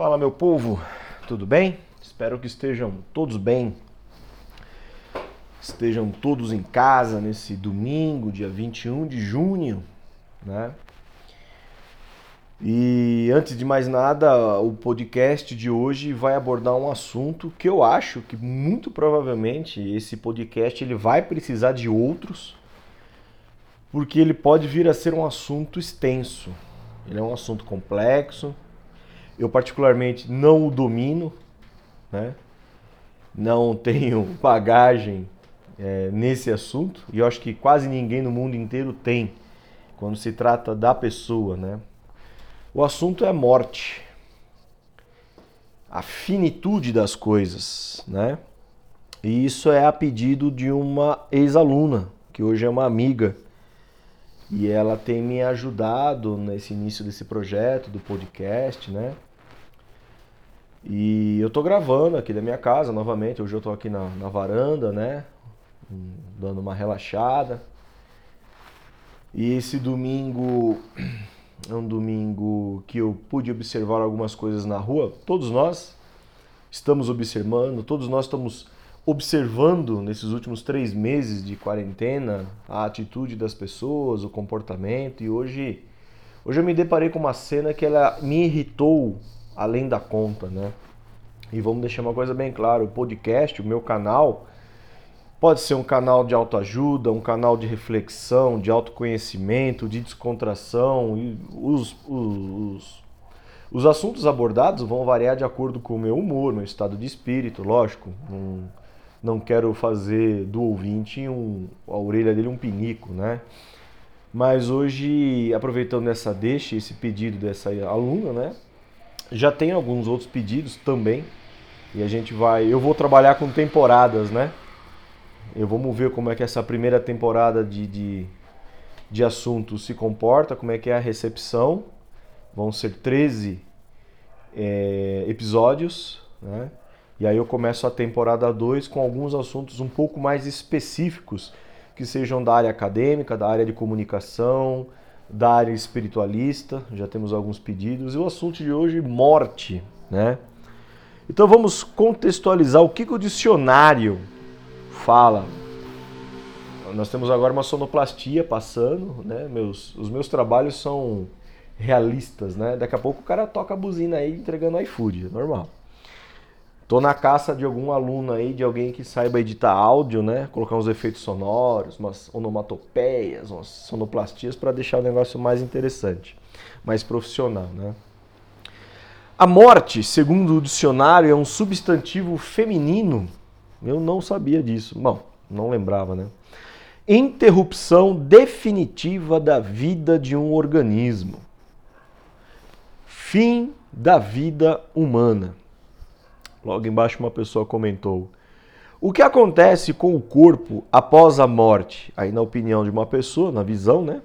Fala meu povo, tudo bem? Espero que estejam todos bem. Estejam todos em casa nesse domingo, dia 21 de junho, né? E antes de mais nada, o podcast de hoje vai abordar um assunto que eu acho que muito provavelmente esse podcast ele vai precisar de outros, porque ele pode vir a ser um assunto extenso. Ele é um assunto complexo, eu particularmente não o domino, né? não tenho bagagem é, nesse assunto e eu acho que quase ninguém no mundo inteiro tem quando se trata da pessoa, né? O assunto é morte, a finitude das coisas, né? E isso é a pedido de uma ex-aluna que hoje é uma amiga e ela tem me ajudado nesse início desse projeto do podcast, né? E eu tô gravando aqui da minha casa novamente. Hoje eu tô aqui na, na varanda, né? Dando uma relaxada. E esse domingo é um domingo que eu pude observar algumas coisas na rua. Todos nós estamos observando, todos nós estamos observando nesses últimos três meses de quarentena a atitude das pessoas, o comportamento. E hoje, hoje eu me deparei com uma cena que ela me irritou além da conta, né? E vamos deixar uma coisa bem clara, o podcast, o meu canal, pode ser um canal de autoajuda, um canal de reflexão, de autoconhecimento, de descontração, e os, os, os assuntos abordados vão variar de acordo com o meu humor, meu estado de espírito, lógico. Não, não quero fazer do ouvinte um, a orelha dele um pinico, né? Mas hoje, aproveitando essa deixa, esse pedido dessa aluna, né? Já tem alguns outros pedidos também. E a gente vai. Eu vou trabalhar com temporadas, né? Eu vamos ver como é que essa primeira temporada de, de, de assuntos se comporta, como é que é a recepção. Vão ser 13 é, episódios, né? E aí eu começo a temporada 2 com alguns assuntos um pouco mais específicos, que sejam da área acadêmica, da área de comunicação, da área espiritualista, já temos alguns pedidos. E o assunto de hoje, morte, né? Então vamos contextualizar o que, que o dicionário fala. Nós temos agora uma sonoplastia passando, né? Meus, os meus trabalhos são realistas, né? Daqui a pouco o cara toca a buzina aí entregando iFood, é normal. Tô na caça de algum aluno aí, de alguém que saiba editar áudio, né? Colocar uns efeitos sonoros, umas onomatopeias, umas sonoplastias para deixar o negócio mais interessante, mais profissional, né? A morte, segundo o dicionário, é um substantivo feminino. Eu não sabia disso. Bom, não lembrava, né? Interrupção definitiva da vida de um organismo. Fim da vida humana. Logo embaixo uma pessoa comentou: O que acontece com o corpo após a morte? Aí na opinião de uma pessoa, na visão, né?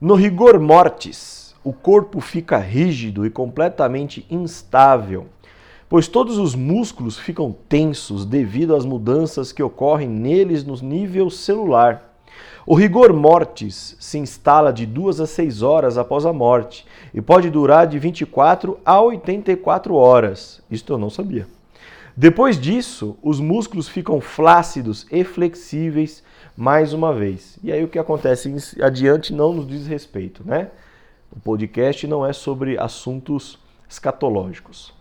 No rigor mortis, o corpo fica rígido e completamente instável, pois todos os músculos ficam tensos devido às mudanças que ocorrem neles no nível celular. O rigor mortis se instala de 2 a 6 horas após a morte e pode durar de 24 a 84 horas. Isto eu não sabia. Depois disso, os músculos ficam flácidos e flexíveis mais uma vez. E aí o que acontece adiante não nos diz respeito, né? O podcast não é sobre assuntos escatológicos.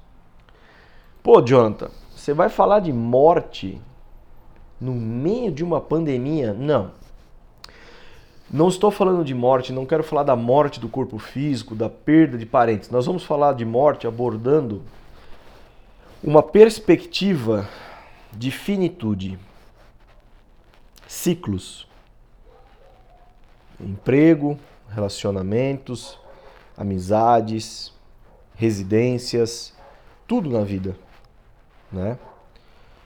Pô, Jonathan, você vai falar de morte no meio de uma pandemia? Não. Não estou falando de morte, não quero falar da morte do corpo físico, da perda de parentes. Nós vamos falar de morte abordando uma perspectiva de finitude, ciclos, emprego, relacionamentos, amizades, residências, tudo na vida, né?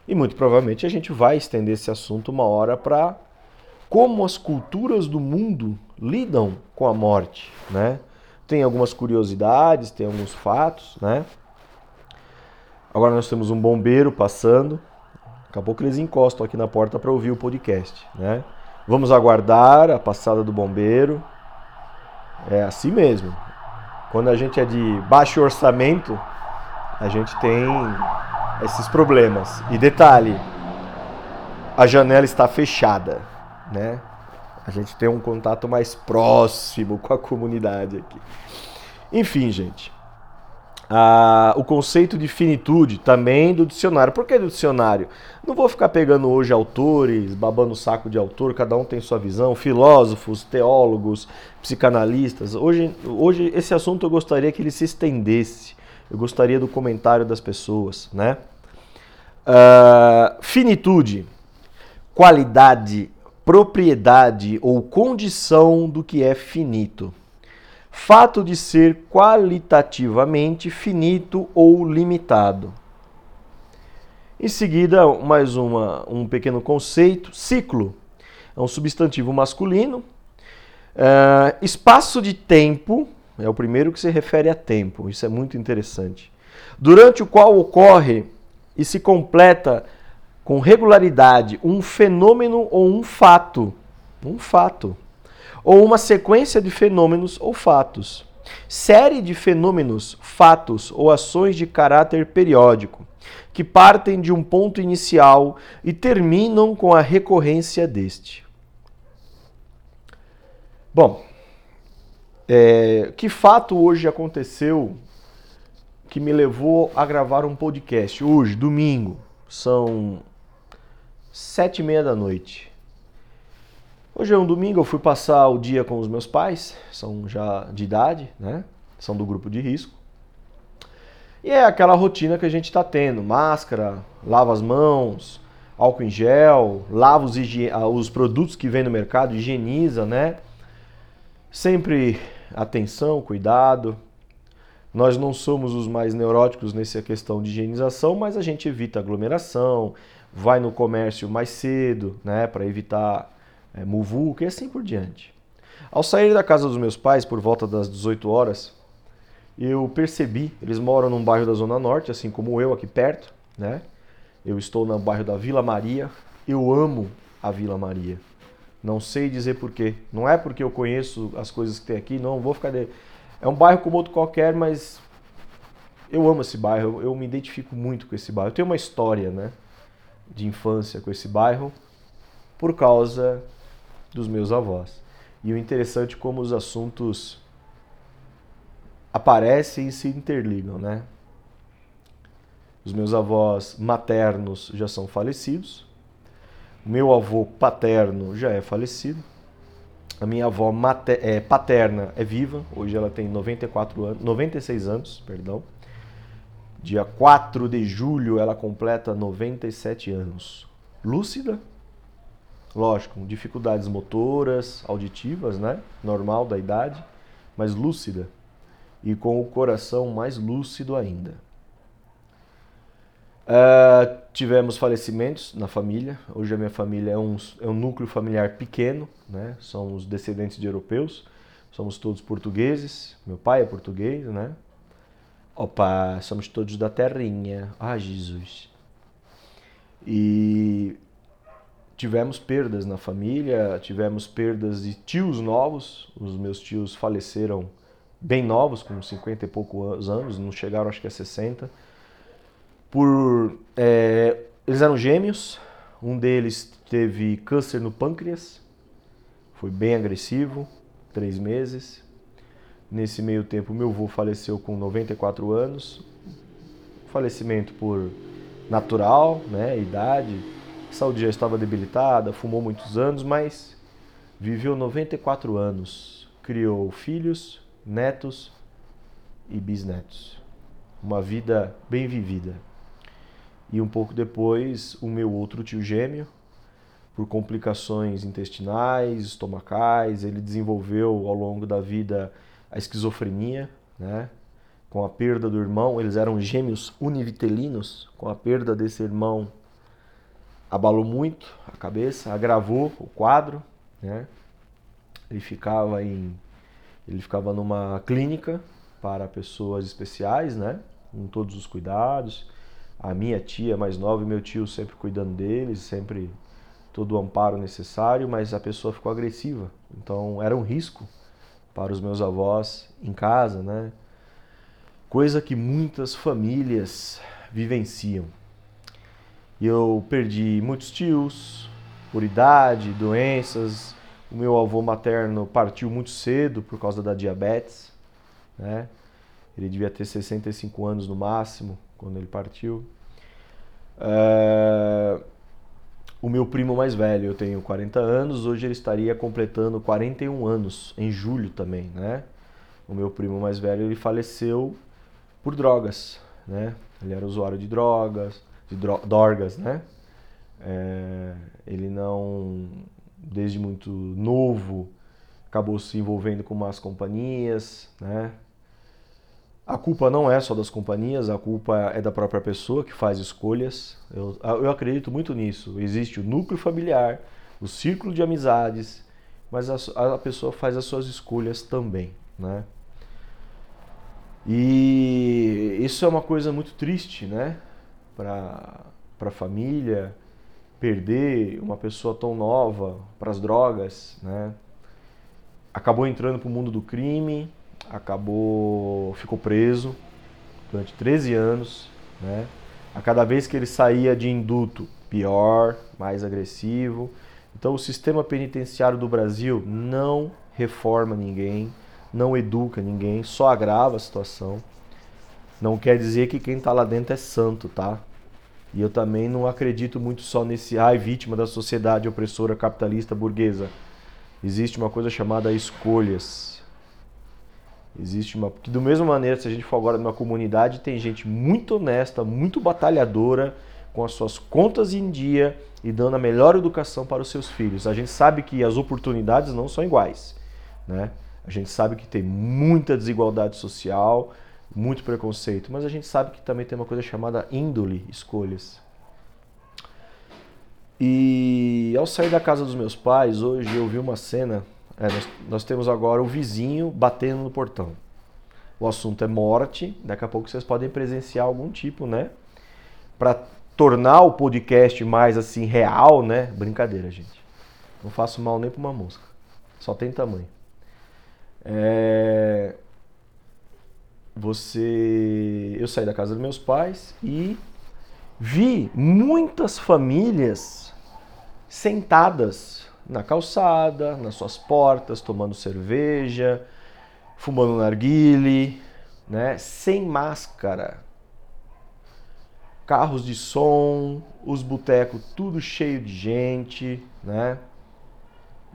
E muito provavelmente a gente vai estender esse assunto uma hora para como as culturas do mundo lidam com a morte, né? Tem algumas curiosidades, tem alguns fatos, né? Agora nós temos um bombeiro passando. Daqui a pouco eles encostam aqui na porta para ouvir o podcast, né? Vamos aguardar a passada do bombeiro. É assim mesmo. Quando a gente é de baixo orçamento, a gente tem esses problemas. E detalhe, a janela está fechada, né? A gente tem um contato mais próximo com a comunidade aqui. Enfim, gente. Ah, o conceito de finitude também do dicionário. Por que do dicionário? Não vou ficar pegando hoje autores, babando o saco de autor, cada um tem sua visão, filósofos, teólogos, psicanalistas. Hoje, hoje esse assunto eu gostaria que ele se estendesse. Eu gostaria do comentário das pessoas, né? Uh, finitude, qualidade, propriedade ou condição do que é finito. Fato de ser qualitativamente finito ou limitado. Em seguida, mais uma, um pequeno conceito: ciclo. É um substantivo masculino. Uh, espaço de tempo é o primeiro que se refere a tempo. Isso é muito interessante. Durante o qual ocorre e se completa com regularidade um fenômeno ou um fato, um fato, ou uma sequência de fenômenos ou fatos, série de fenômenos, fatos ou ações de caráter periódico, que partem de um ponto inicial e terminam com a recorrência deste. Bom, é, que fato hoje aconteceu que me levou a gravar um podcast? Hoje, domingo, são sete e meia da noite. Hoje é um domingo, eu fui passar o dia com os meus pais, são já de idade, né? São do grupo de risco. E é aquela rotina que a gente está tendo: máscara, lava as mãos, álcool em gel, lava os, ah, os produtos que vem no mercado, higieniza, né? Sempre atenção, cuidado. Nós não somos os mais neuróticos nessa questão de higienização, mas a gente evita aglomeração, vai no comércio mais cedo, né, para evitar é, muvuca e assim por diante. Ao sair da casa dos meus pais por volta das 18 horas, eu percebi, eles moram num bairro da Zona Norte, assim como eu aqui perto, né? Eu estou no bairro da Vila Maria. Eu amo a Vila Maria. Não sei dizer porquê. Não é porque eu conheço as coisas que tem aqui, não vou ficar de... É um bairro como outro qualquer, mas eu amo esse bairro, eu me identifico muito com esse bairro. Eu tenho uma história, né? De infância com esse bairro por causa dos meus avós. E o interessante é como os assuntos aparecem e se interligam, né? Os meus avós maternos já são falecidos. O meu avô paterno já é falecido. A minha avó mater, é, paterna é viva, hoje ela tem 94 anos, 96 anos, perdão. Dia 4 de julho ela completa 97 anos. Lúcida, lógico, com dificuldades motoras, auditivas, né? Normal da idade, mas lúcida e com o coração mais lúcido ainda. Uh, tivemos falecimentos na família. Hoje a minha família é um, é um núcleo familiar pequeno, né? Somos descendentes de europeus, somos todos portugueses. Meu pai é português, né? Opa, somos todos da terrinha. Ah, Jesus. E tivemos perdas na família, tivemos perdas de tios novos. Os meus tios faleceram bem novos, com 50 e poucos anos, não chegaram acho que a 60. Por, é, eles eram gêmeos, um deles teve câncer no pâncreas, foi bem agressivo, três meses. Nesse meio tempo, meu avô faleceu com 94 anos, falecimento por natural, né, idade, saúde já estava debilitada, fumou muitos anos, mas viveu 94 anos, criou filhos, netos e bisnetos. Uma vida bem vivida. E um pouco depois, o meu outro tio gêmeo, por complicações intestinais, estomacais, ele desenvolveu ao longo da vida a esquizofrenia, né? Com a perda do irmão, eles eram gêmeos univitelinos, com a perda desse irmão abalou muito a cabeça, agravou o quadro, né? Ele ficava em ele ficava numa clínica para pessoas especiais, né? Com todos os cuidados. A minha tia mais nova e meu tio sempre cuidando deles, sempre todo o amparo necessário, mas a pessoa ficou agressiva. Então era um risco para os meus avós em casa, né? coisa que muitas famílias vivenciam. Eu perdi muitos tios por idade, doenças. O meu avô materno partiu muito cedo por causa da diabetes, né? Ele devia ter 65 anos no máximo quando ele partiu. É... O meu primo mais velho, eu tenho 40 anos, hoje ele estaria completando 41 anos, em julho também, né? O meu primo mais velho, ele faleceu por drogas, né? Ele era usuário de drogas, de dorgas, né? É, ele não, desde muito novo, acabou se envolvendo com más companhias, né? A culpa não é só das companhias, a culpa é da própria pessoa que faz escolhas. Eu, eu acredito muito nisso. Existe o núcleo familiar, o círculo de amizades, mas a, a pessoa faz as suas escolhas também, né? E isso é uma coisa muito triste, né? Para a família, perder uma pessoa tão nova para as drogas, né? Acabou entrando para o mundo do crime, acabou ficou preso durante 13 anos, né? A cada vez que ele saía de induto, pior, mais agressivo. Então o sistema penitenciário do Brasil não reforma ninguém, não educa ninguém, só agrava a situação. Não quer dizer que quem está lá dentro é santo, tá? E eu também não acredito muito só nesse ai vítima da sociedade opressora capitalista burguesa. Existe uma coisa chamada escolhas. Existe uma. Que, do mesma maneira, se a gente for agora numa comunidade, tem gente muito honesta, muito batalhadora, com as suas contas em dia e dando a melhor educação para os seus filhos. A gente sabe que as oportunidades não são iguais. Né? A gente sabe que tem muita desigualdade social, muito preconceito, mas a gente sabe que também tem uma coisa chamada índole, escolhas. E ao sair da casa dos meus pais, hoje eu vi uma cena. É, nós, nós, temos agora o vizinho batendo no portão. O assunto é morte. Daqui a pouco vocês podem presenciar algum tipo, né? Para tornar o podcast mais assim real, né? Brincadeira, gente. Não faço mal nem para uma mosca. Só tem tamanho. É você eu saí da casa dos meus pais e vi muitas famílias sentadas na calçada, nas suas portas, tomando cerveja, fumando narguile, né, sem máscara. Carros de som, os botecos tudo cheio de gente, né?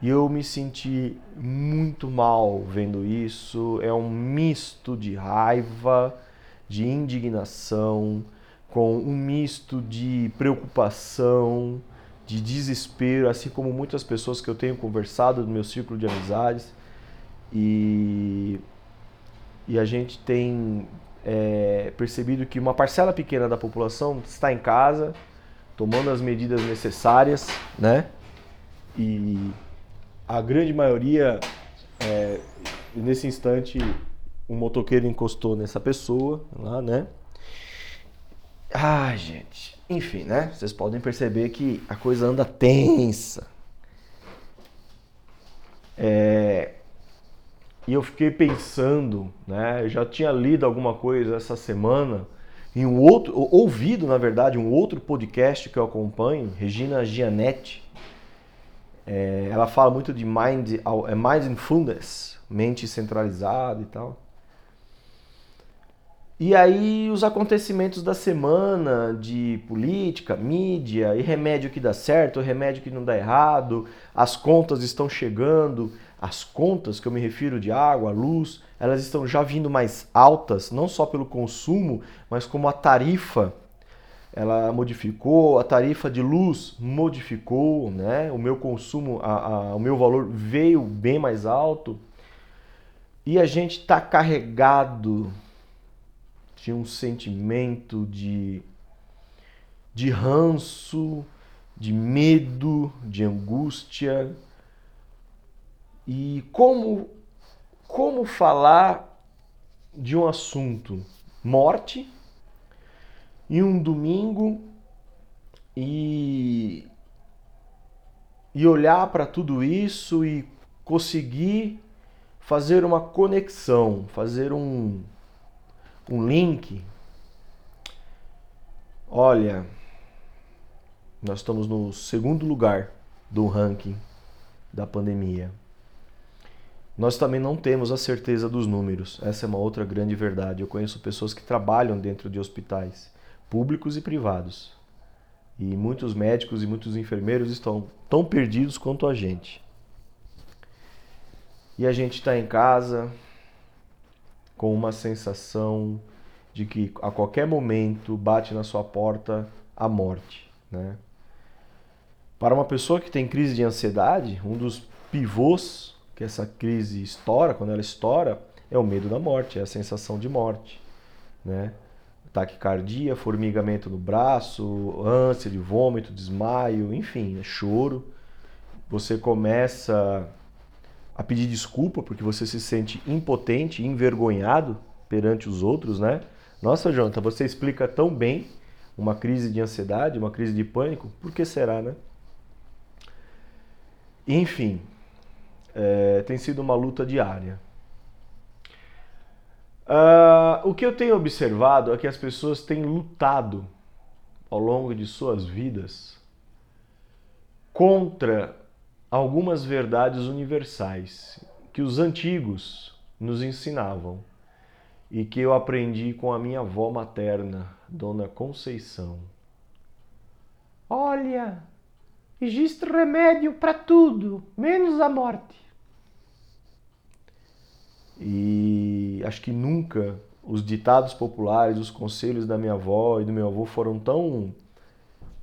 E eu me senti muito mal vendo isso. É um misto de raiva, de indignação, com um misto de preocupação, de desespero, assim como muitas pessoas que eu tenho conversado no meu círculo de amizades. E, e a gente tem é, percebido que uma parcela pequena da população está em casa, tomando as medidas necessárias, né? E a grande maioria, é, nesse instante, um motoqueiro encostou nessa pessoa lá, né? Ai, gente. Enfim, né? Vocês podem perceber que a coisa anda tensa. É... E eu fiquei pensando, né? Eu já tinha lido alguma coisa essa semana em um outro, ouvido, na verdade, um outro podcast que eu acompanho, Regina Gianetti, é, ela fala muito de mind, é mindfulness, mente centralizada e tal. E aí os acontecimentos da semana de política, mídia, e remédio que dá certo, remédio que não dá errado, as contas estão chegando, as contas que eu me refiro de água, luz, elas estão já vindo mais altas, não só pelo consumo, mas como a tarifa ela modificou, a tarifa de luz modificou, né? o meu consumo, a, a, o meu valor veio bem mais alto e a gente está carregado de um sentimento de, de ranço, de medo, de angústia. E como, como falar de um assunto? Morte em um domingo e, e olhar para tudo isso e conseguir fazer uma conexão, fazer um, um link. Olha, nós estamos no segundo lugar do ranking da pandemia. Nós também não temos a certeza dos números. Essa é uma outra grande verdade. Eu conheço pessoas que trabalham dentro de hospitais, públicos e privados. E muitos médicos e muitos enfermeiros estão tão perdidos quanto a gente. E a gente está em casa com uma sensação de que a qualquer momento bate na sua porta a morte, né? Para uma pessoa que tem crise de ansiedade, um dos pivôs que essa crise estoura, quando ela estoura, é o medo da morte, é a sensação de morte, né? Taquicardia, formigamento no braço, ânsia de vômito, desmaio, enfim, é choro. Você começa a pedir desculpa porque você se sente impotente, envergonhado perante os outros, né? Nossa, Jonathan, você explica tão bem uma crise de ansiedade, uma crise de pânico, por que será, né? Enfim, é, tem sido uma luta diária. Uh, o que eu tenho observado é que as pessoas têm lutado ao longo de suas vidas contra algumas verdades universais que os antigos nos ensinavam e que eu aprendi com a minha avó materna, Dona Conceição. Olha, existe remédio para tudo, menos a morte. E acho que nunca os ditados populares, os conselhos da minha avó e do meu avô foram tão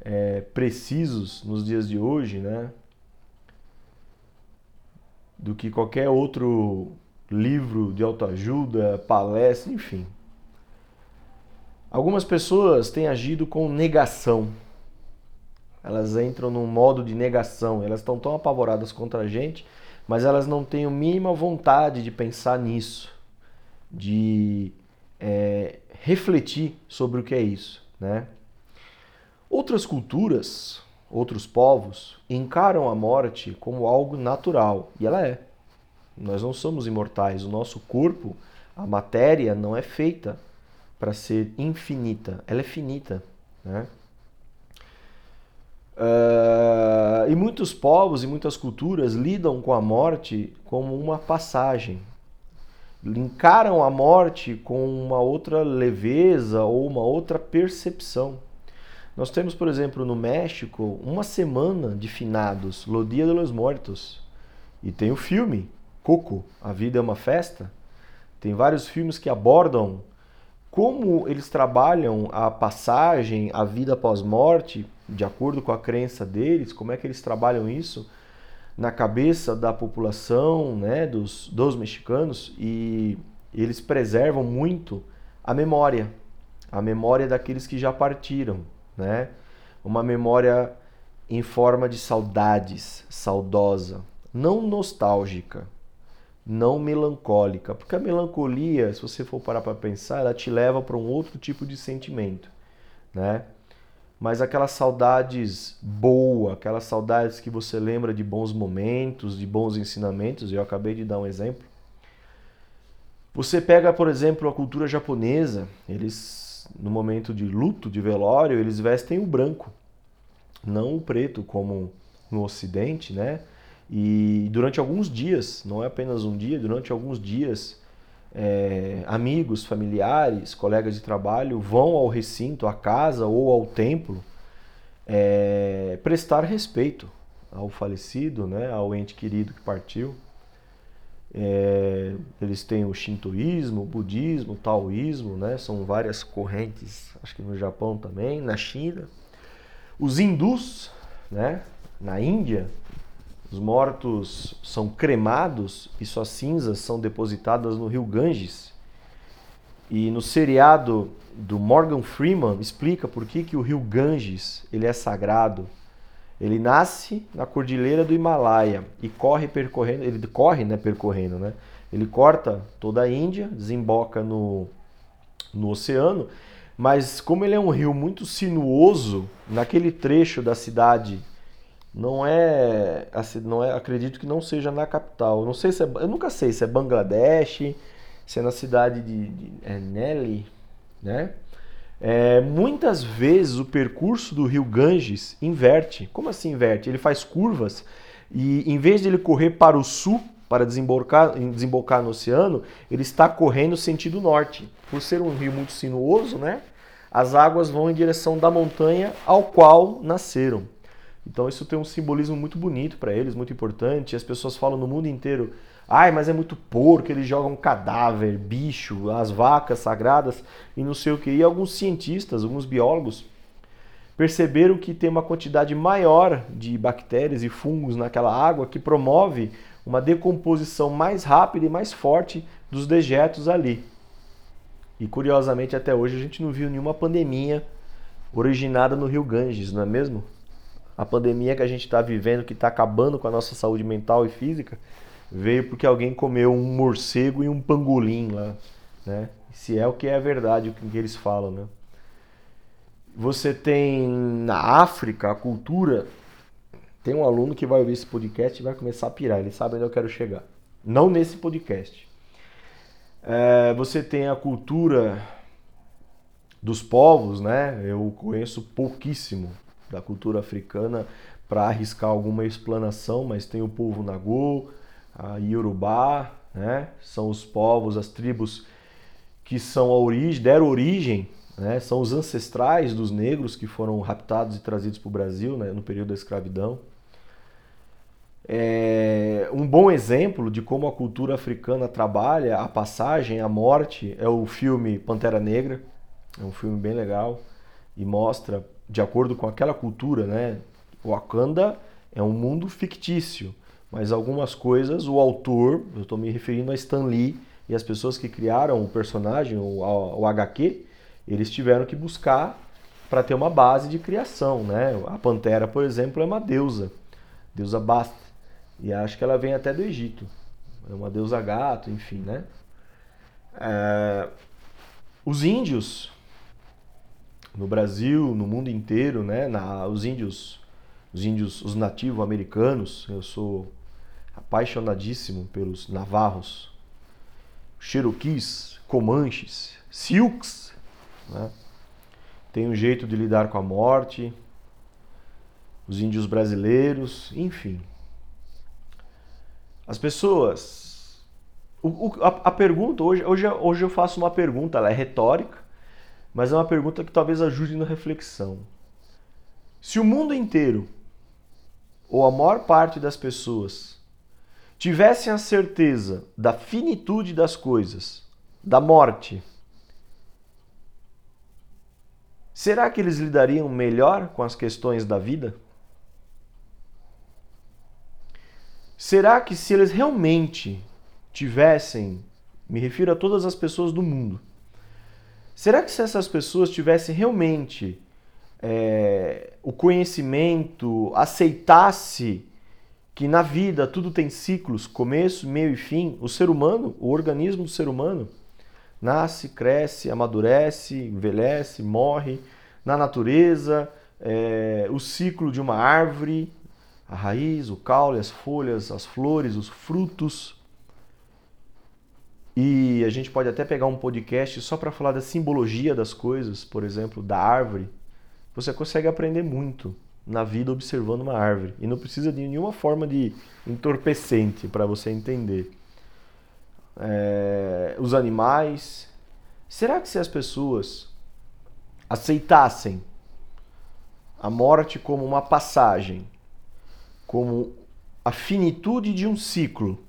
é, precisos nos dias de hoje, né? Do que qualquer outro livro de autoajuda, palestra, enfim. Algumas pessoas têm agido com negação. Elas entram num modo de negação. Elas estão tão apavoradas contra a gente mas elas não têm a mínima vontade de pensar nisso, de é, refletir sobre o que é isso, né? Outras culturas, outros povos encaram a morte como algo natural e ela é. Nós não somos imortais, o nosso corpo, a matéria não é feita para ser infinita, ela é finita, né? Uh, e muitos povos e muitas culturas lidam com a morte como uma passagem. Encaram a morte com uma outra leveza ou uma outra percepção. Nós temos, por exemplo, no México, uma semana de finados, Lo Dia de los Muertos. E tem o filme Coco, A Vida é uma Festa. Tem vários filmes que abordam como eles trabalham a passagem, a vida pós-morte, de acordo com a crença deles, como é que eles trabalham isso na cabeça da população, né, dos, dos mexicanos, e eles preservam muito a memória, a memória daqueles que já partiram, né? Uma memória em forma de saudades, saudosa, não nostálgica, não melancólica, porque a melancolia, se você for parar para pensar, ela te leva para um outro tipo de sentimento, né? Mas aquelas saudades boas, aquelas saudades que você lembra de bons momentos, de bons ensinamentos, eu acabei de dar um exemplo. Você pega, por exemplo, a cultura japonesa, eles no momento de luto, de velório, eles vestem o branco, não o preto como no ocidente, né? E durante alguns dias, não é apenas um dia, durante alguns dias, é, amigos, familiares, colegas de trabalho vão ao recinto, à casa ou ao templo é, prestar respeito ao falecido, né, ao ente querido que partiu. É, eles têm o shintoísmo, o budismo, o taoísmo, né, são várias correntes, acho que no Japão também, na China. Os hindus, né, na Índia, os mortos são cremados e suas cinzas são depositadas no rio Ganges. E no seriado do Morgan Freeman explica por que, que o rio Ganges ele é sagrado. Ele nasce na cordilheira do Himalaia e corre percorrendo, ele corre, né, percorrendo, né? Ele corta toda a Índia, desemboca no, no oceano, mas como ele é um rio muito sinuoso, naquele trecho da cidade não é, assim, não é, acredito que não seja na capital. Não sei se é, eu nunca sei se é Bangladesh, Isso é na cidade de, de é Nelly, né? É, muitas vezes o percurso do rio Ganges inverte. Como assim inverte? Ele faz curvas e em vez de ele correr para o sul, para desembocar, desembocar no oceano, ele está correndo sentido norte. Por ser um rio muito sinuoso, né? As águas vão em direção da montanha ao qual nasceram. Então isso tem um simbolismo muito bonito para eles, muito importante. As pessoas falam no mundo inteiro Ai, mas é muito porco, eles jogam cadáver, bicho, as vacas sagradas e não sei o que. E alguns cientistas, alguns biólogos perceberam que tem uma quantidade maior de bactérias e fungos naquela água que promove uma decomposição mais rápida e mais forte dos dejetos ali. E curiosamente até hoje a gente não viu nenhuma pandemia originada no Rio Ganges, não é mesmo? A pandemia que a gente está vivendo, que está acabando com a nossa saúde mental e física, veio porque alguém comeu um morcego e um pangolim lá, né? Se é o que é verdade, o que eles falam, né? Você tem na África a cultura. Tem um aluno que vai ouvir esse podcast e vai começar a pirar. Ele sabe onde eu quero chegar. Não nesse podcast. É, você tem a cultura dos povos, né? Eu conheço pouquíssimo da cultura africana para arriscar alguma explanação, mas tem o povo Nagô, a Yorubá, né? São os povos, as tribos que são a origem, deram origem, né? São os ancestrais dos negros que foram raptados e trazidos para o Brasil, né? No período da escravidão. É, um bom exemplo de como a cultura africana trabalha a passagem, a morte, é o filme Pantera Negra. É um filme bem legal e mostra, de acordo com aquela cultura, né? Wakanda é um mundo fictício, mas algumas coisas o autor, eu estou me referindo a Stan Lee e as pessoas que criaram o personagem, o, o HQ, eles tiveram que buscar para ter uma base de criação, né? A pantera, por exemplo, é uma deusa, deusa Bast, e acho que ela vem até do Egito, é uma deusa gato, enfim, né? É... Os índios no Brasil, no mundo inteiro, né? Na, os índios, os índios, os nativos americanos, eu sou apaixonadíssimo pelos navarros, Cherokees, Comanches, Sioux. Né? Tem um jeito de lidar com a morte, os índios brasileiros, enfim. As pessoas. O, o, a, a, pergunta, hoje, hoje, hoje eu faço uma pergunta, ela é retórica, mas é uma pergunta que talvez ajude na reflexão. Se o mundo inteiro, ou a maior parte das pessoas, tivessem a certeza da finitude das coisas, da morte, será que eles lidariam melhor com as questões da vida? Será que se eles realmente tivessem, me refiro a todas as pessoas do mundo, será que se essas pessoas tivessem realmente é, o conhecimento, aceitasse que na vida tudo tem ciclos, começo, meio e fim. O ser humano, o organismo do ser humano, nasce, cresce, amadurece, envelhece, morre. Na natureza, é, o ciclo de uma árvore, a raiz, o caule, as folhas, as flores, os frutos. E a gente pode até pegar um podcast só para falar da simbologia das coisas, por exemplo, da árvore. Você consegue aprender muito na vida observando uma árvore. E não precisa de nenhuma forma de entorpecente para você entender. É, os animais. Será que se as pessoas aceitassem a morte como uma passagem, como a finitude de um ciclo,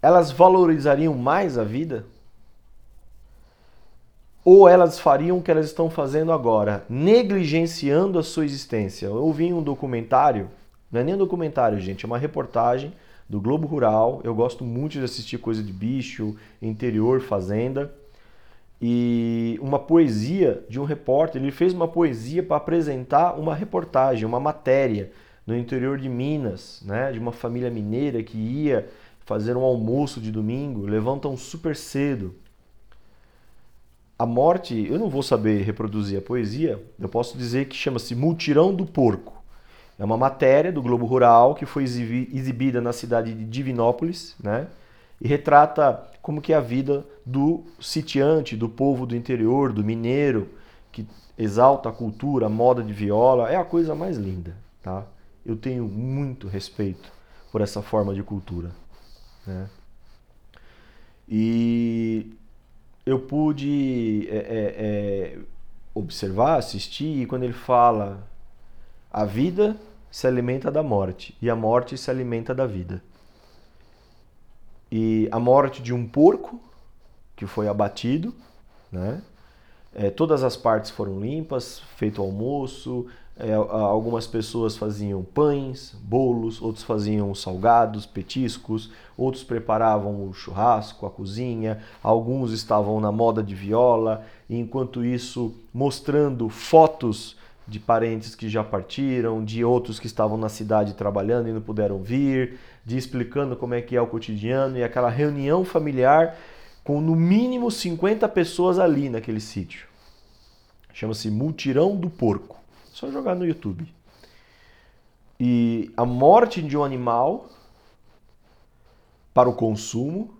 elas valorizariam mais a vida? Ou elas fariam o que elas estão fazendo agora, negligenciando a sua existência. Eu vi um documentário, não é nem um documentário, gente, é uma reportagem do Globo Rural. Eu gosto muito de assistir coisa de bicho, interior, fazenda. E uma poesia de um repórter, ele fez uma poesia para apresentar uma reportagem, uma matéria no interior de Minas, né, de uma família mineira que ia fazer um almoço de domingo, levantam super cedo a morte, eu não vou saber reproduzir a poesia, eu posso dizer que chama-se Multirão do Porco. É uma matéria do Globo Rural que foi exibida na cidade de Divinópolis, né? e retrata como que é a vida do sitiante, do povo do interior, do mineiro, que exalta a cultura, a moda de viola, é a coisa mais linda, tá? Eu tenho muito respeito por essa forma de cultura, né? E eu pude é, é, é, observar, assistir, e quando ele fala a vida se alimenta da morte e a morte se alimenta da vida. E a morte de um porco que foi abatido, né? É, todas as partes foram limpas, feito almoço. É, algumas pessoas faziam pães, bolos, outros faziam salgados, petiscos, outros preparavam o churrasco, a cozinha, alguns estavam na moda de viola, e enquanto isso mostrando fotos de parentes que já partiram, de outros que estavam na cidade trabalhando e não puderam vir, de explicando como é que é o cotidiano e aquela reunião familiar com no mínimo 50 pessoas ali naquele sítio. Chama-se Multirão do Porco. Só jogar no YouTube. E a morte de um animal para o consumo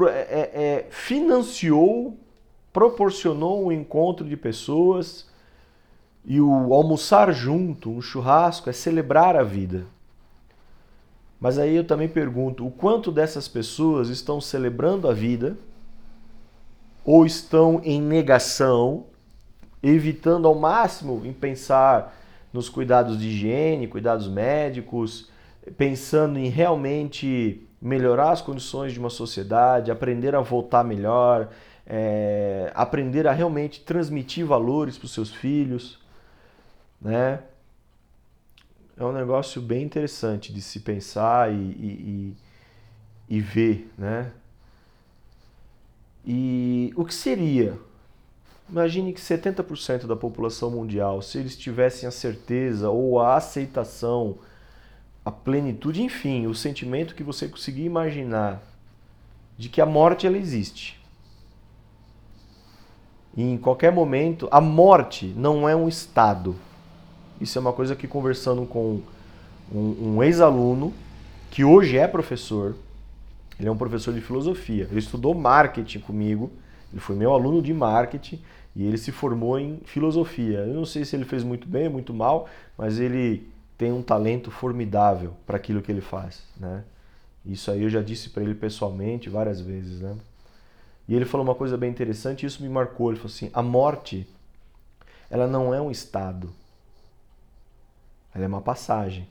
é, é, é, financiou, proporcionou um encontro de pessoas e o almoçar junto, um churrasco, é celebrar a vida. Mas aí eu também pergunto: o quanto dessas pessoas estão celebrando a vida ou estão em negação, evitando ao máximo em pensar nos cuidados de higiene, cuidados médicos, pensando em realmente melhorar as condições de uma sociedade, aprender a votar melhor, é, aprender a realmente transmitir valores para os seus filhos, né? é um negócio bem interessante de se pensar e, e, e, ver, né? E o que seria? Imagine que 70% da população mundial, se eles tivessem a certeza ou a aceitação, a plenitude, enfim, o sentimento que você conseguir imaginar de que a morte ela existe. E em qualquer momento, a morte não é um estado isso é uma coisa que conversando com um, um ex-aluno, que hoje é professor, ele é um professor de filosofia, ele estudou marketing comigo, ele foi meu aluno de marketing e ele se formou em filosofia. Eu não sei se ele fez muito bem, muito mal, mas ele tem um talento formidável para aquilo que ele faz, né? Isso aí eu já disse para ele pessoalmente várias vezes, né? E ele falou uma coisa bem interessante, e isso me marcou. Ele falou assim: a morte, ela não é um estado, ela é uma passagem.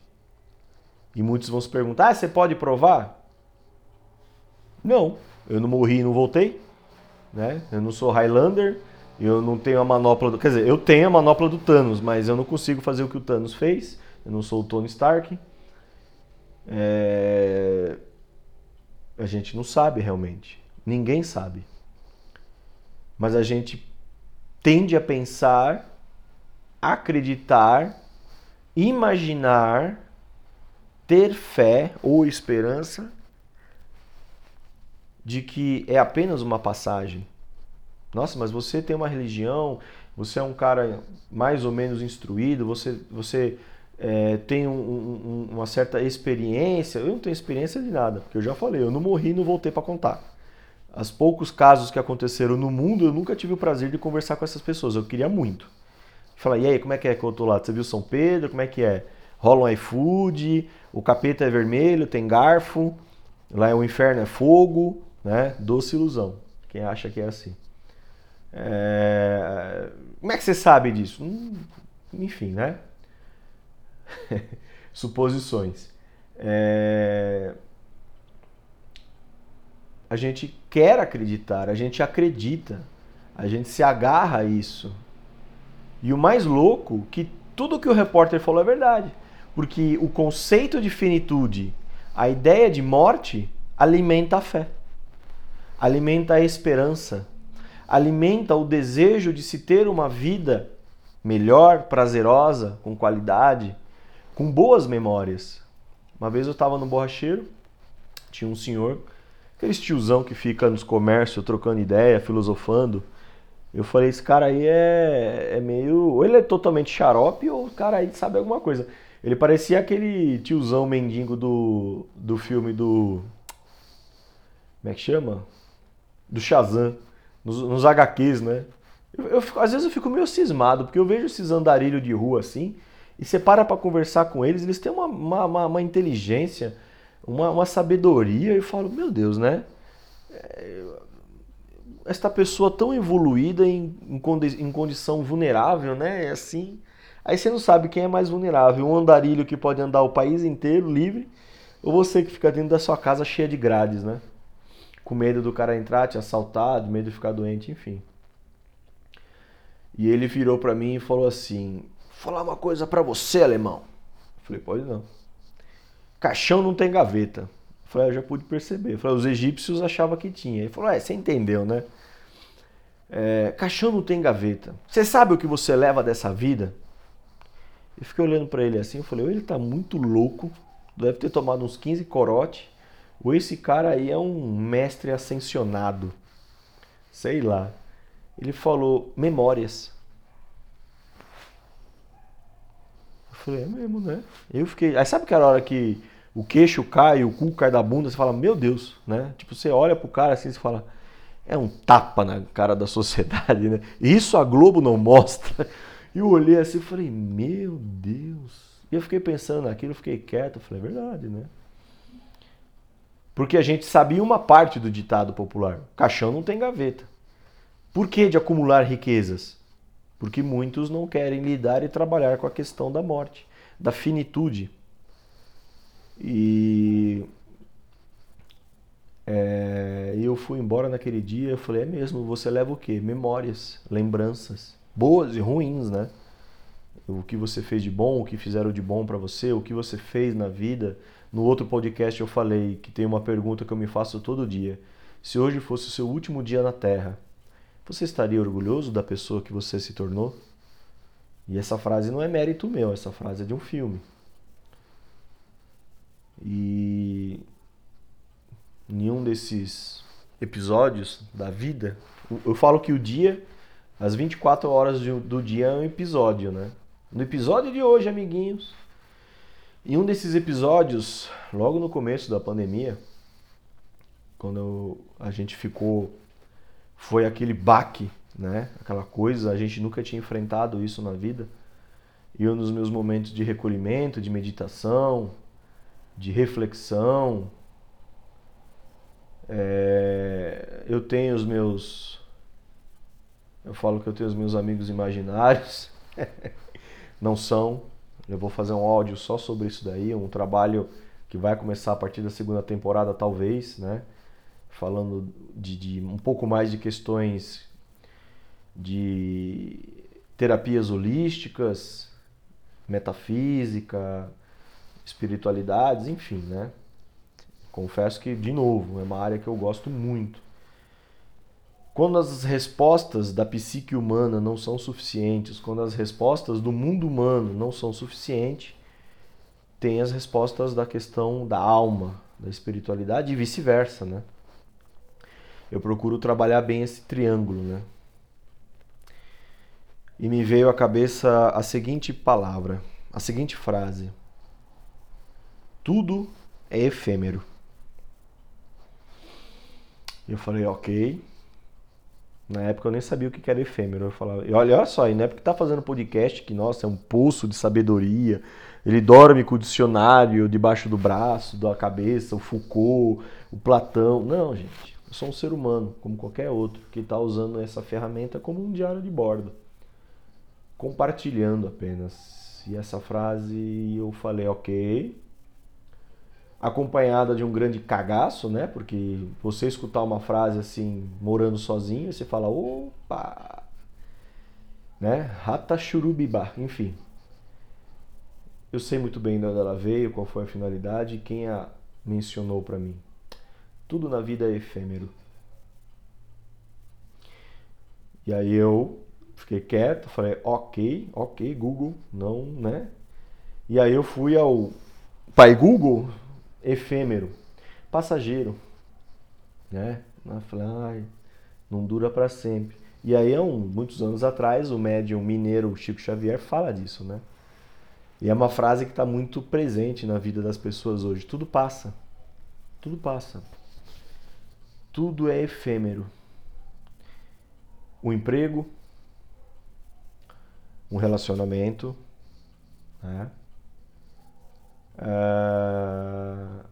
E muitos vão se perguntar: ah, você pode provar? Não, eu não morri e não voltei. Né? Eu não sou Highlander, eu não tenho a manopla do. Quer dizer, eu tenho a manopla do Thanos, mas eu não consigo fazer o que o Thanos fez. Eu não sou o Tony Stark. É... A gente não sabe realmente. Ninguém sabe. Mas a gente tende a pensar, acreditar imaginar, ter fé ou esperança de que é apenas uma passagem. Nossa, mas você tem uma religião, você é um cara mais ou menos instruído, você, você é, tem um, um, uma certa experiência. Eu não tenho experiência de nada, porque eu já falei, eu não morri e não voltei para contar. Os poucos casos que aconteceram no mundo, eu nunca tive o prazer de conversar com essas pessoas. Eu queria muito. Fala, e aí, como é que é que eu tô lá? Você viu São Pedro? Como é que é? Rola um iFood, o capeta é vermelho, tem garfo, lá é o inferno é fogo, né? Doce ilusão. Quem acha que é assim. É... Como é que você sabe disso? Hum, enfim, né? Suposições. É... A gente quer acreditar, a gente acredita, a gente se agarra a isso. E o mais louco que tudo que o repórter falou é verdade. Porque o conceito de finitude, a ideia de morte, alimenta a fé, alimenta a esperança, alimenta o desejo de se ter uma vida melhor, prazerosa, com qualidade, com boas memórias. Uma vez eu estava no borracheiro, tinha um senhor, aquele tiozão que fica nos comércios trocando ideia, filosofando. Eu falei, esse cara aí é, é meio. Ou ele é totalmente xarope, ou o cara aí sabe alguma coisa. Ele parecia aquele tiozão mendigo do, do filme do. Como é que chama? Do Shazam. Nos, nos HQs, né? Eu, eu, às vezes eu fico meio cismado, porque eu vejo esses andarilhos de rua assim, e você para pra conversar com eles, eles têm uma, uma, uma, uma inteligência, uma, uma sabedoria, e eu falo, meu Deus, né? É, esta pessoa tão evoluída em, em, em condição vulnerável, né? É assim. Aí você não sabe quem é mais vulnerável, um andarilho que pode andar o país inteiro livre, ou você que fica dentro da sua casa cheia de grades, né? Com medo do cara entrar, te assaltar, medo de ficar doente, enfim. E ele virou para mim e falou assim: falar uma coisa para você, alemão. Eu falei: Pode não. Caixão não tem gaveta. Eu falei: Eu já pude perceber. Eu falei: Os egípcios achavam que tinha. Ele falou: É, você entendeu, né? É, caixão não tem gaveta. Você sabe o que você leva dessa vida? Eu fiquei olhando para ele assim, eu falei, ele tá muito louco, deve ter tomado uns 15 corote, ou esse cara aí é um mestre ascensionado. Sei lá. Ele falou, memórias. Eu falei, é mesmo, né? Eu fiquei. Aí sabe aquela hora que o queixo cai, o cu cai da bunda, você fala, meu Deus, né? Tipo, você olha pro cara assim e fala, é um tapa na cara da sociedade, né? Isso a Globo não mostra. E eu olhei assim e falei, meu Deus. E eu fiquei pensando naquilo, fiquei quieto, falei, é verdade, né? Porque a gente sabia uma parte do ditado popular: caixão não tem gaveta. Por que de acumular riquezas? Porque muitos não querem lidar e trabalhar com a questão da morte, da finitude. E é, eu fui embora naquele dia, eu falei, é mesmo, você leva o quê? Memórias, lembranças, boas e ruins, né? O que você fez de bom, o que fizeram de bom para você, o que você fez na vida. No outro podcast eu falei que tem uma pergunta que eu me faço todo dia. Se hoje fosse o seu último dia na Terra, você estaria orgulhoso da pessoa que você se tornou? E essa frase não é mérito meu, essa frase é de um filme. E nenhum desses episódios da vida, eu falo que o dia, as 24 horas do dia é um episódio, né? No episódio de hoje, amiguinhos, em um desses episódios, logo no começo da pandemia, quando a gente ficou, foi aquele baque, né? Aquela coisa, a gente nunca tinha enfrentado isso na vida. E eu nos meus momentos de recolhimento, de meditação, de reflexão, é, eu tenho os meus. Eu falo que eu tenho os meus amigos imaginários. Não são. Eu vou fazer um áudio só sobre isso daí, um trabalho que vai começar a partir da segunda temporada, talvez, né? Falando de, de um pouco mais de questões de terapias holísticas, metafísica, espiritualidades, enfim, né? Confesso que, de novo, é uma área que eu gosto muito. Quando as respostas da psique humana não são suficientes, quando as respostas do mundo humano não são suficientes, tem as respostas da questão da alma, da espiritualidade e vice-versa, né? Eu procuro trabalhar bem esse triângulo, né? E me veio à cabeça a seguinte palavra, a seguinte frase: Tudo é efêmero. Eu falei, ok. Na época eu nem sabia o que era efêmero. Eu falava, e olha, olha só, e não é porque tá fazendo podcast que, nossa, é um poço de sabedoria. Ele dorme com o dicionário debaixo do braço, da cabeça, o Foucault, o Platão. Não, gente. Eu sou um ser humano, como qualquer outro, que está usando essa ferramenta como um diário de bordo. Compartilhando apenas. E essa frase eu falei, ok, acompanhada de um grande cagaço, né? Porque você escutar uma frase assim, morando sozinho, você fala, opa! Né? Rata churubibá, enfim. Eu sei muito bem de onde ela veio, qual foi a finalidade e quem a mencionou para mim. Tudo na vida é efêmero. E aí eu fiquei quieto, falei, ok, ok, Google, não, né? E aí eu fui ao pai Google, efêmero, passageiro, né? Falei, ai, não dura para sempre. E aí, há um, muitos anos atrás, o médium mineiro Chico Xavier fala disso, né? E é uma frase que está muito presente na vida das pessoas hoje. Tudo passa. Tudo passa. Tudo é efêmero. O emprego, um relacionamento, né? Uh,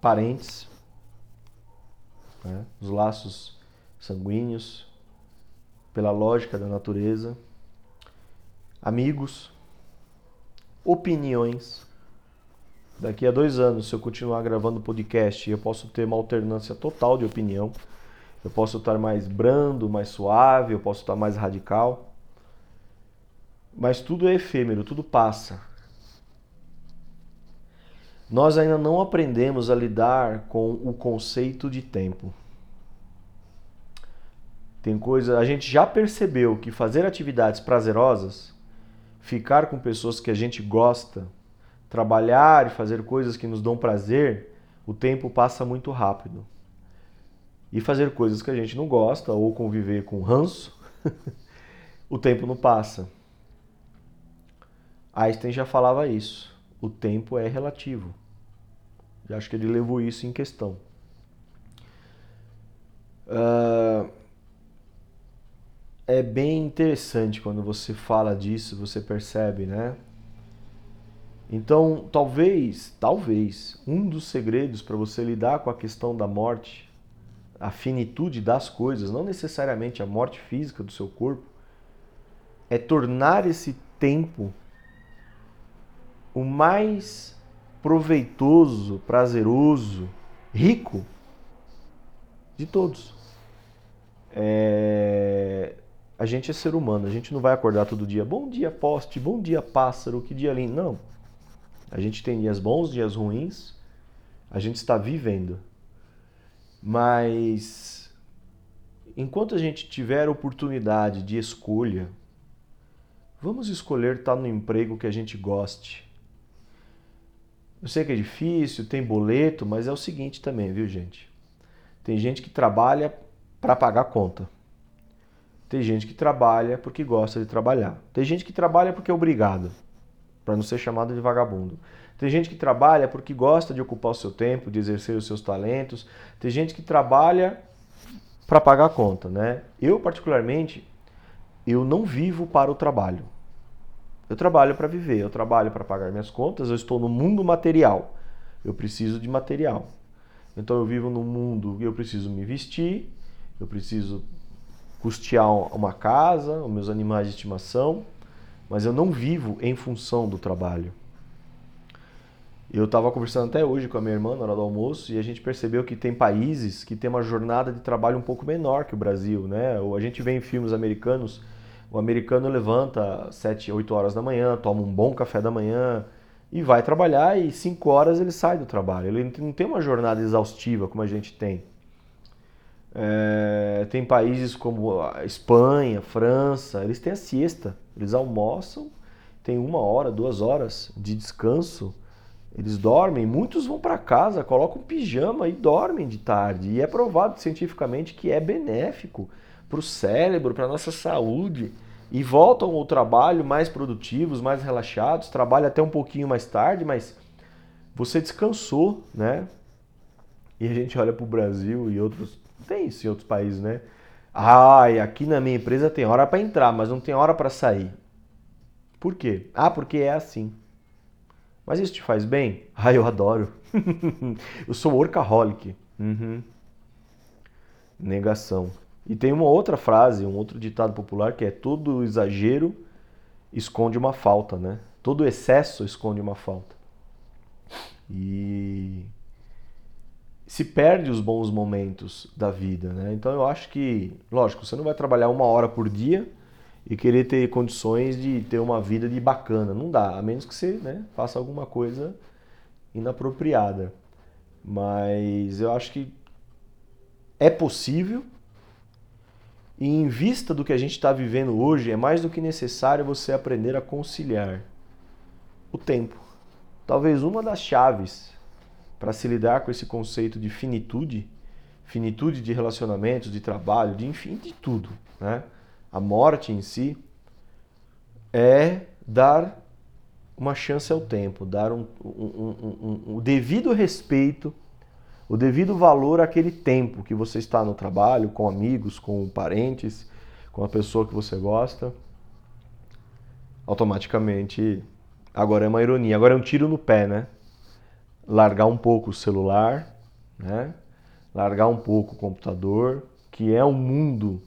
parentes, né? os laços sanguíneos, pela lógica da natureza, amigos, opiniões. Daqui a dois anos, se eu continuar gravando podcast, eu posso ter uma alternância total de opinião. Eu posso estar mais brando, mais suave, eu posso estar mais radical. Mas tudo é efêmero, tudo passa. Nós ainda não aprendemos a lidar com o conceito de tempo. Tem coisa, a gente já percebeu que fazer atividades prazerosas, ficar com pessoas que a gente gosta, trabalhar e fazer coisas que nos dão prazer, o tempo passa muito rápido. E fazer coisas que a gente não gosta ou conviver com ranço, o tempo não passa. Einstein já falava isso. O tempo é relativo. Eu acho que ele levou isso em questão. Uh, é bem interessante quando você fala disso, você percebe, né? Então, talvez, talvez, um dos segredos para você lidar com a questão da morte, a finitude das coisas, não necessariamente a morte física do seu corpo, é tornar esse tempo o mais proveitoso, prazeroso, rico de todos. É a gente é ser humano, a gente não vai acordar todo dia, bom dia poste, bom dia pássaro, que dia lindo. Não. A gente tem dias bons, dias ruins, a gente está vivendo. Mas enquanto a gente tiver oportunidade de escolha, vamos escolher estar no emprego que a gente goste. Eu sei que é difícil, tem boleto, mas é o seguinte também, viu, gente? Tem gente que trabalha para pagar conta. Tem gente que trabalha porque gosta de trabalhar. Tem gente que trabalha porque é obrigado, para não ser chamado de vagabundo. Tem gente que trabalha porque gosta de ocupar o seu tempo, de exercer os seus talentos. Tem gente que trabalha para pagar a conta, né? Eu particularmente, eu não vivo para o trabalho. Eu trabalho para viver, eu trabalho para pagar minhas contas, eu estou no mundo material. Eu preciso de material. Então eu vivo num mundo, eu preciso me vestir, eu preciso custear uma casa, os meus animais de estimação, mas eu não vivo em função do trabalho. Eu estava conversando até hoje com a minha irmã na hora do almoço e a gente percebeu que tem países que têm uma jornada de trabalho um pouco menor que o Brasil, né? A gente vê em filmes americanos, o americano levanta às 7, 8 horas da manhã, toma um bom café da manhã e vai trabalhar e 5 horas ele sai do trabalho. Ele não tem uma jornada exaustiva como a gente tem. É, tem países como a Espanha, França, eles têm a siesta, eles almoçam, tem uma hora, duas horas de descanso, eles dormem, muitos vão para casa, colocam pijama e dormem de tarde. E é provado cientificamente que é benéfico para o cérebro, para a nossa saúde. E voltam ao trabalho mais produtivos, mais relaxados, trabalham até um pouquinho mais tarde, mas você descansou, né? E a gente olha para o Brasil e outros tem isso em outros países, né? Ai, aqui na minha empresa tem hora para entrar, mas não tem hora para sair. Por quê? Ah, porque é assim. Mas isso te faz bem? Ah, eu adoro. eu sou workaholic. Uhum. Negação. E tem uma outra frase, um outro ditado popular que é todo exagero esconde uma falta, né? Todo excesso esconde uma falta. E se perde os bons momentos da vida, né? Então eu acho que, lógico, você não vai trabalhar uma hora por dia e querer ter condições de ter uma vida de bacana, não dá, a menos que você, né, faça alguma coisa inapropriada. Mas eu acho que é possível e em vista do que a gente está vivendo hoje, é mais do que necessário você aprender a conciliar o tempo. Talvez uma das chaves para se lidar com esse conceito de finitude, finitude de relacionamentos, de trabalho, de enfim, de tudo, né? A morte em si é dar uma chance ao tempo, dar um, um, um, o devido respeito, o devido valor àquele tempo que você está no trabalho, com amigos, com parentes, com a pessoa que você gosta, automaticamente agora é uma ironia, agora é um tiro no pé, né? Largar um pouco o celular, né? Largar um pouco o computador, que é um mundo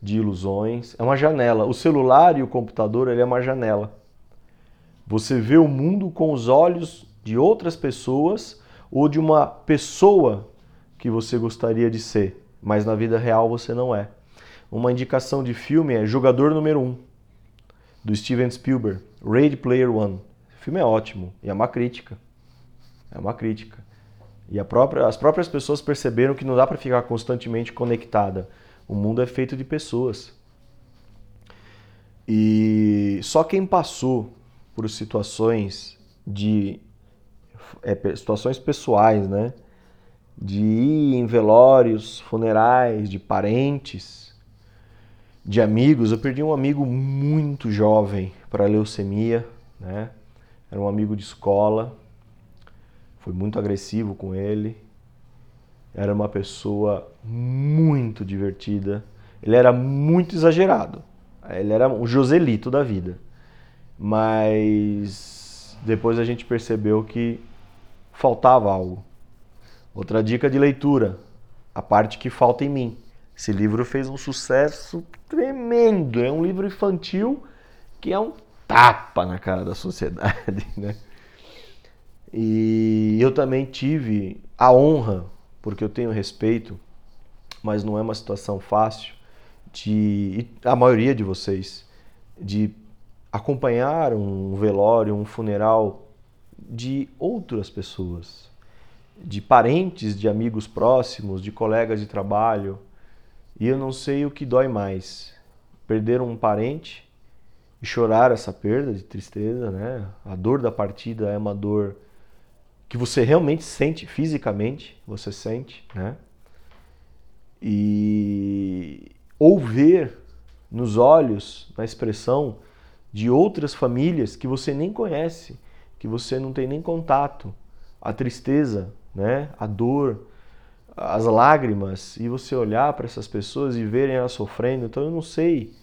de ilusões, é uma janela. O celular e o computador, ele é uma janela. Você vê o mundo com os olhos de outras pessoas ou de uma pessoa que você gostaria de ser, mas na vida real você não é. Uma indicação de filme é Jogador Número 1, um, do Steven Spielberg, Ready Player One. O filme é ótimo e é uma crítica. É uma crítica. E própria, as próprias pessoas perceberam que não dá para ficar constantemente conectada. O mundo é feito de pessoas. E só quem passou por situações de é, situações pessoais, né? De ir em velórios, funerais, de parentes, de amigos. Eu perdi um amigo muito jovem para leucemia, né? Era um amigo de escola. Foi muito agressivo com ele. Era uma pessoa muito divertida. Ele era muito exagerado. Ele era um Joselito da vida. Mas depois a gente percebeu que faltava algo. Outra dica de leitura, a parte que falta em mim. Esse livro fez um sucesso tremendo. É um livro infantil que é um tapa na cara da sociedade, né? E eu também tive a honra, porque eu tenho respeito, mas não é uma situação fácil, de a maioria de vocês de acompanhar um velório, um funeral de outras pessoas, de parentes, de amigos próximos, de colegas de trabalho. E eu não sei o que dói mais: perder um parente e chorar essa perda de tristeza, né? A dor da partida é uma dor que você realmente sente fisicamente, você sente, né? E ou ver nos olhos, na expressão de outras famílias que você nem conhece, que você não tem nem contato, a tristeza, né, a dor, as lágrimas, e você olhar para essas pessoas e verem elas sofrendo. Então eu não sei.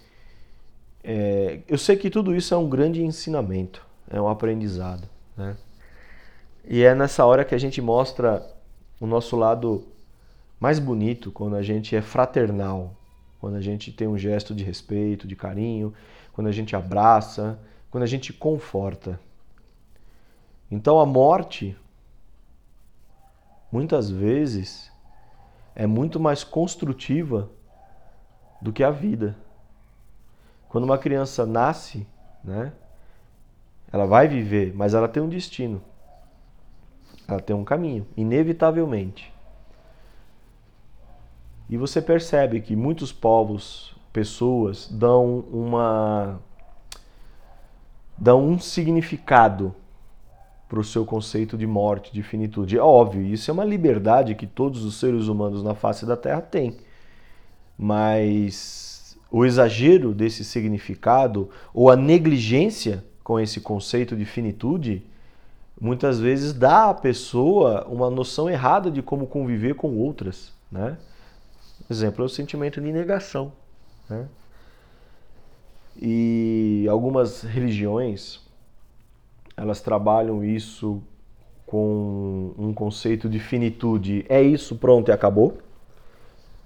É, eu sei que tudo isso é um grande ensinamento, é um aprendizado. Né? E é nessa hora que a gente mostra o nosso lado mais bonito, quando a gente é fraternal, quando a gente tem um gesto de respeito, de carinho, quando a gente abraça, quando a gente conforta. Então a morte, muitas vezes, é muito mais construtiva do que a vida. Quando uma criança nasce, né, ela vai viver, mas ela tem um destino. Ela tem um caminho, inevitavelmente. E você percebe que muitos povos pessoas dão uma dão um significado para o seu conceito de morte, de finitude. É óbvio, isso é uma liberdade que todos os seres humanos na face da Terra têm. Mas o exagero desse significado ou a negligência com esse conceito de finitude muitas vezes dá à pessoa uma noção errada de como conviver com outras, né? Exemplo é o sentimento de negação. Né? E algumas religiões elas trabalham isso com um conceito de finitude. É isso, pronto e acabou.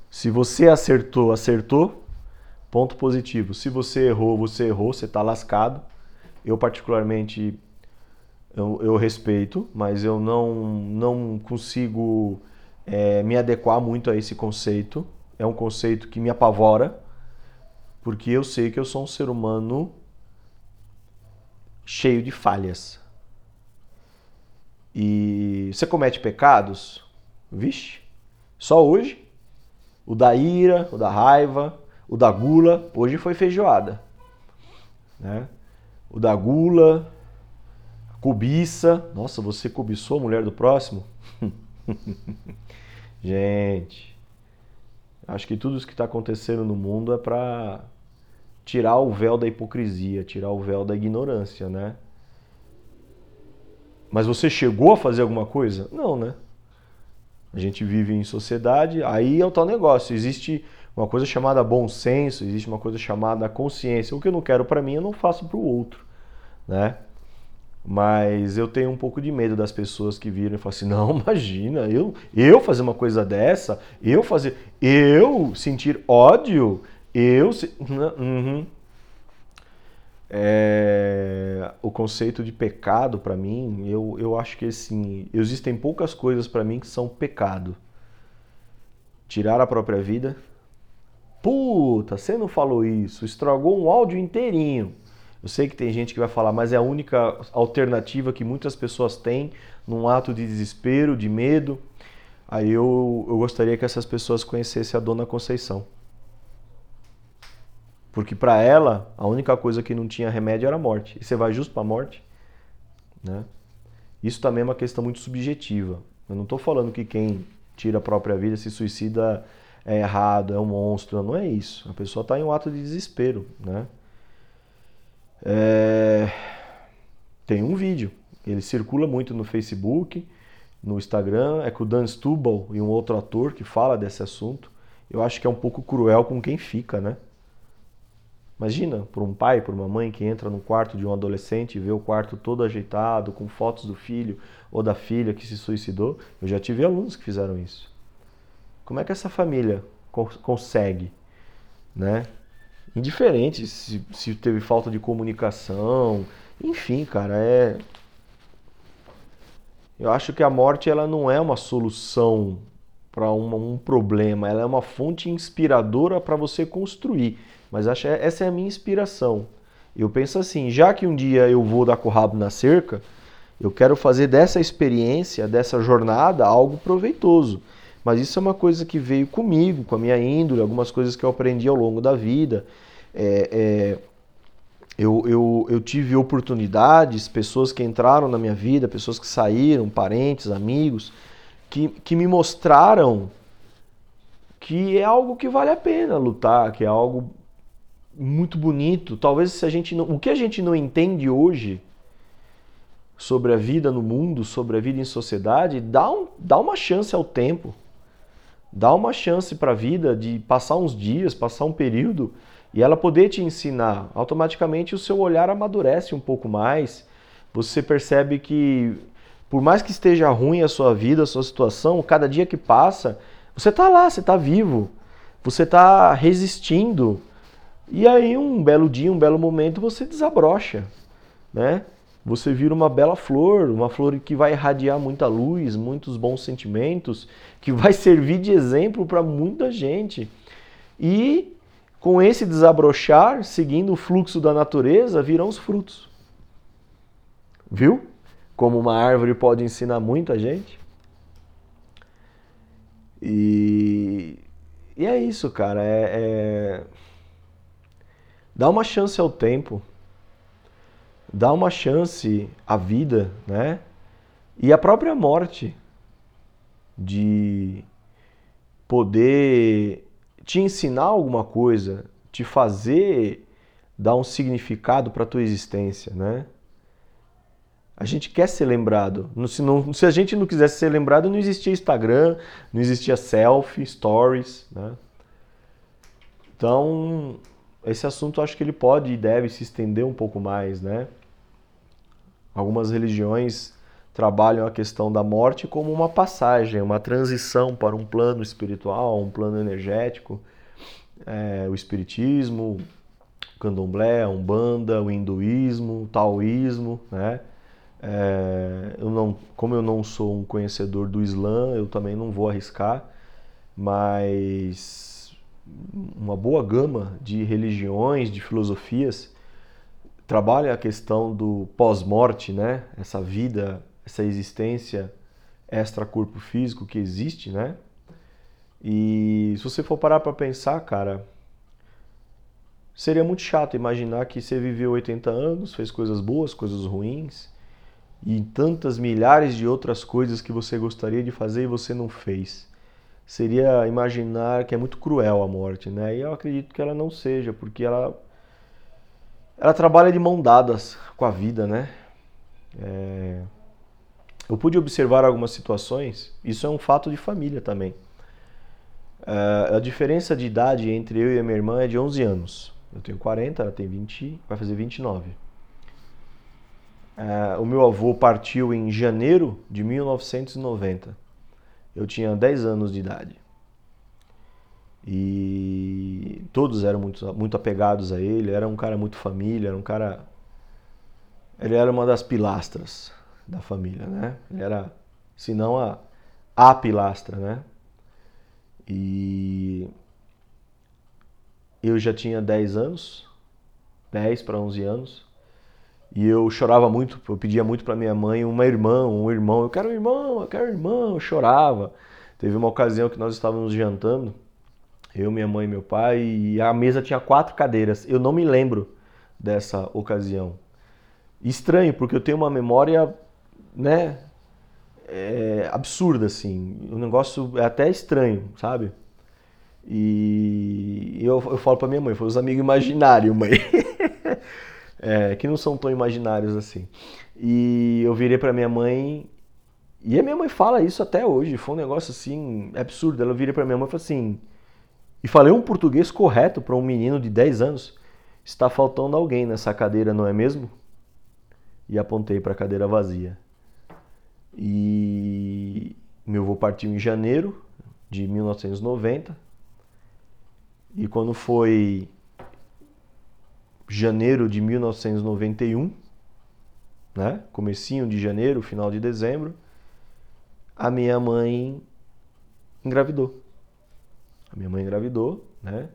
Se você acertou, acertou, ponto positivo. Se você errou, você errou, você está lascado. Eu particularmente eu, eu, respeito, mas eu não, não consigo é, me adequar muito a esse conceito. É um conceito que me apavora porque eu sei que eu sou um ser humano cheio de falhas. E você comete pecados? Vixe, só hoje. O da ira, o da raiva, o da gula, hoje foi feijoada. Né? O da gula, cobiça. Nossa, você cobiçou a mulher do próximo? Gente, acho que tudo isso que está acontecendo no mundo é para tirar o véu da hipocrisia, tirar o véu da ignorância, né? Mas você chegou a fazer alguma coisa? Não, né? A gente vive em sociedade, aí é o tal negócio. Existe uma coisa chamada bom senso, existe uma coisa chamada consciência. O que eu não quero para mim, eu não faço para o outro, né? Mas eu tenho um pouco de medo das pessoas que viram e falam assim: não, imagina, eu, eu fazer uma coisa dessa, eu fazer, eu sentir ódio, eu. Uhum. É, o conceito de pecado para mim, eu, eu acho que assim, existem poucas coisas para mim que são pecado. Tirar a própria vida. Puta, você não falou isso, estragou um áudio inteirinho. Eu sei que tem gente que vai falar, mas é a única alternativa que muitas pessoas têm num ato de desespero, de medo. Aí eu, eu gostaria que essas pessoas conhecessem a Dona Conceição. Porque para ela, a única coisa que não tinha remédio era a morte. E você vai justo para a morte? Né? Isso também é uma questão muito subjetiva. Eu não estou falando que quem tira a própria vida, se suicida, é errado, é um monstro. Não é isso. A pessoa está em um ato de desespero. Né? É... Tem um vídeo. Ele circula muito no Facebook, no Instagram. É com o Dan Stubble e um outro ator que fala desse assunto. Eu acho que é um pouco cruel com quem fica, né? Imagina, por um pai, por uma mãe que entra no quarto de um adolescente e vê o quarto todo ajeitado, com fotos do filho ou da filha que se suicidou. Eu já tive alunos que fizeram isso. Como é que essa família consegue, né? Indiferente se, se teve falta de comunicação, enfim, cara, é. Eu acho que a morte ela não é uma solução para um, um problema, ela é uma fonte inspiradora para você construir. Mas acho essa é a minha inspiração. Eu penso assim, já que um dia eu vou dar com o rabo na cerca, eu quero fazer dessa experiência, dessa jornada, algo proveitoso. Mas isso é uma coisa que veio comigo, com a minha índole, algumas coisas que eu aprendi ao longo da vida. É, é, eu, eu, eu tive oportunidades, pessoas que entraram na minha vida, pessoas que saíram, parentes, amigos, que, que me mostraram que é algo que vale a pena lutar, que é algo muito bonito. Talvez se a gente não, o que a gente não entende hoje sobre a vida no mundo, sobre a vida em sociedade, dá, um, dá uma chance ao tempo. Dá uma chance para a vida de passar uns dias, passar um período e ela poder te ensinar. Automaticamente o seu olhar amadurece um pouco mais. Você percebe que por mais que esteja ruim a sua vida, a sua situação, cada dia que passa, você está lá, você está vivo. Você está resistindo, e aí, um belo dia, um belo momento, você desabrocha, né? Você vira uma bela flor, uma flor que vai irradiar muita luz, muitos bons sentimentos, que vai servir de exemplo para muita gente. E com esse desabrochar, seguindo o fluxo da natureza, virão os frutos. Viu? Como uma árvore pode ensinar muita gente. E, e é isso, cara. é... é Dá uma chance ao tempo. Dá uma chance à vida, né? E à própria morte de poder te ensinar alguma coisa, te fazer dar um significado para a tua existência, né? A gente quer ser lembrado. Se, não, se a gente não quisesse ser lembrado, não existia Instagram, não existia selfie, stories, né? Então, esse assunto acho que ele pode e deve se estender um pouco mais, né? Algumas religiões trabalham a questão da morte como uma passagem, uma transição para um plano espiritual, um plano energético. É, o espiritismo, o candomblé, a umbanda, o hinduísmo, o taoísmo, né? É, eu não, como eu não sou um conhecedor do Islã, eu também não vou arriscar, mas uma boa gama de religiões, de filosofias, trabalha a questão do pós-morte, né? Essa vida, essa existência extra-corpo físico que existe, né? E se você for parar para pensar, cara, seria muito chato imaginar que você viveu 80 anos, fez coisas boas, coisas ruins, e tantas milhares de outras coisas que você gostaria de fazer e você não fez seria imaginar que é muito cruel a morte, né? E eu acredito que ela não seja, porque ela ela trabalha de mão dadas com a vida, né? É... eu pude observar algumas situações, isso é um fato de família também. Uh, a diferença de idade entre eu e a minha irmã é de 11 anos. Eu tenho 40, ela tem 20, vai fazer 29. Uh, o meu avô partiu em janeiro de 1990. Eu tinha 10 anos de idade. E todos eram muito, muito apegados a ele. Era um cara muito família, era um cara. Ele era uma das pilastras da família, né? Ele era, se não a, a pilastra, né? E eu já tinha 10 anos, 10 para 11 anos, e eu chorava muito, eu pedia muito para minha mãe uma irmã, um irmão, eu quero um irmão, eu quero um irmão, eu chorava. Teve uma ocasião que nós estávamos jantando, eu, minha mãe e meu pai, e a mesa tinha quatro cadeiras. Eu não me lembro dessa ocasião. Estranho, porque eu tenho uma memória, né, é, absurda, assim. O negócio é até estranho, sabe? E eu, eu falo pra minha mãe, foi os amigos imaginários, mãe. é, que não são tão imaginários assim. E eu virei pra minha mãe, e a minha mãe fala isso até hoje, foi um negócio assim, absurdo. Ela virei pra minha mãe e falou assim, e falei um português correto para um menino de 10 anos, está faltando alguém nessa cadeira, não é mesmo? E apontei para a cadeira vazia. E meu avô partiu em janeiro de 1990. E quando foi janeiro de 1991, né? Comecinho de janeiro, final de dezembro, a minha mãe engravidou. A minha mãe engravidou, né?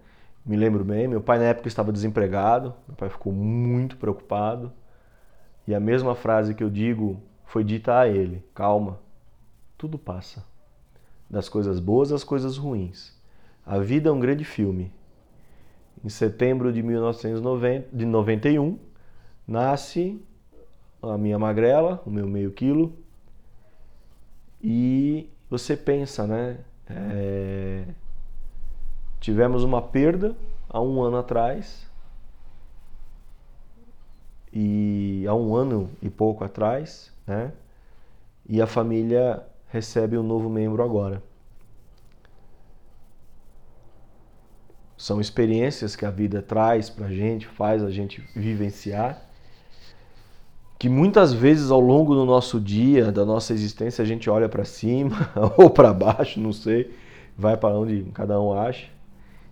Me lembro bem, meu pai na época estava desempregado, meu pai ficou muito preocupado. E a mesma frase que eu digo foi dita a ele: calma, tudo passa. Das coisas boas às coisas ruins. A vida é um grande filme. Em setembro de 1991, nasce a minha magrela, o meu meio quilo, e você pensa, né? É... Tivemos uma perda há um ano atrás, e há um ano e pouco atrás, né? E a família recebe um novo membro agora. São experiências que a vida traz para a gente, faz a gente vivenciar, que muitas vezes ao longo do nosso dia, da nossa existência, a gente olha para cima ou para baixo, não sei, vai para onde cada um acha,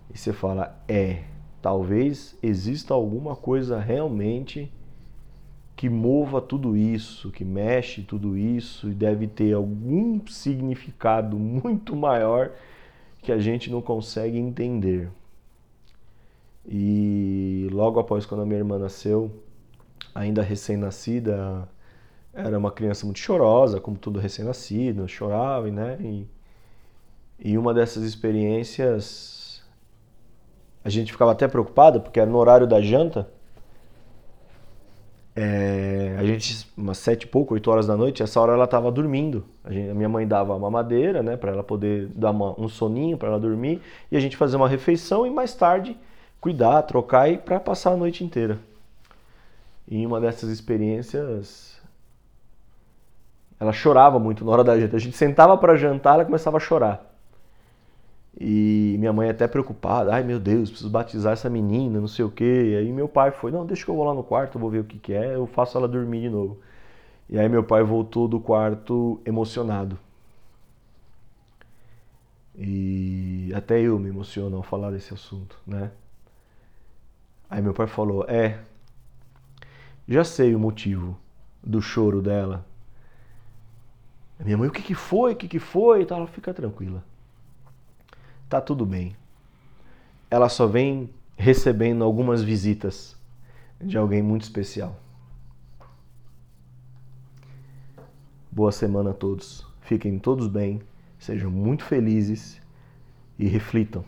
e você fala: é, talvez exista alguma coisa realmente que mova tudo isso, que mexe tudo isso e deve ter algum significado muito maior que a gente não consegue entender. E logo após quando a minha irmã nasceu, ainda recém-nascida, era uma criança muito chorosa, como todo recém-nascido, chorava, né? E, e uma dessas experiências, a gente ficava até preocupado, porque era no horário da janta, é, a gente, umas sete e pouco, oito horas da noite, essa hora ela estava dormindo. A, gente, a, minha mãe dava uma madeira, né, para ela poder dar uma, um soninho para ela dormir, e a gente fazer uma refeição e mais tarde cuidar, trocar e para passar a noite inteira. E uma dessas experiências, ela chorava muito na hora da janta. A gente sentava para jantar, ela começava a chorar. E minha mãe até preocupada, ai meu Deus, preciso batizar essa menina, não sei o quê. E aí meu pai foi, não, deixa que eu vou lá no quarto, vou ver o que, que é, eu faço ela dormir de novo. E aí meu pai voltou do quarto emocionado. E até eu me emociono ao falar desse assunto, né? Aí meu pai falou, é, já sei o motivo do choro dela. minha mãe, o que, que foi? O que, que foi? E tal, ela fica tranquila tá tudo bem. Ela só vem recebendo algumas visitas de alguém muito especial. Boa semana a todos. Fiquem todos bem, sejam muito felizes e reflitam.